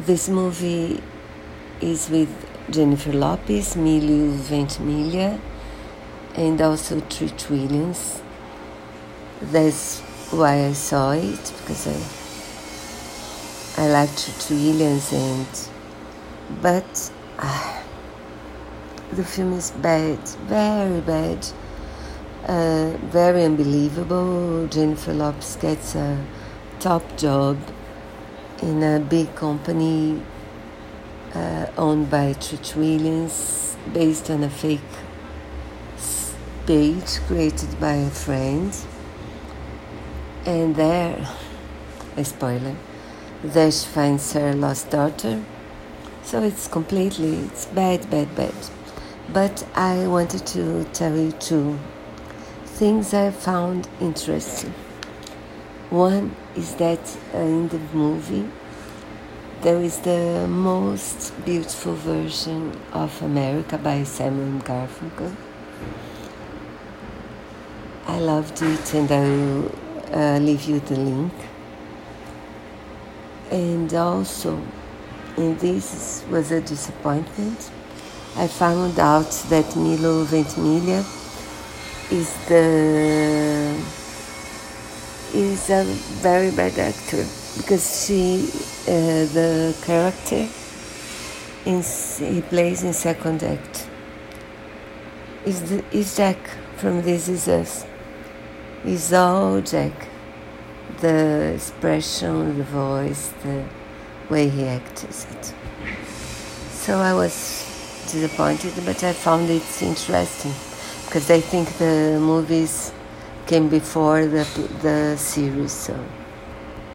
This movie is with Jennifer Lopez, Milo Ventimiglia, and also Treat Williams. That's why I saw it because I I like Treat Williams and but uh, the film is bad, very bad, uh, very unbelievable. Jennifer Lopez gets a top job in a big company uh, owned by Treat Williams, based on a fake page created by a friend. And there, a spoiler, there she finds her lost daughter. So it's completely, it's bad, bad, bad. But I wanted to tell you two things I found interesting. One is that uh, in the movie, there is the most beautiful version of America by Simon Garfunkel. I loved it and I will uh, leave you the link. And also, and this was a disappointment, I found out that Milo Ventimiglia is the is a very bad actor because she uh, the character in, he plays in second act is the, is Jack from This Is Us. Is all Jack. The expression, the voice, the way he acts it. So I was disappointed, but I found it interesting because I think the movies came before the the series. So.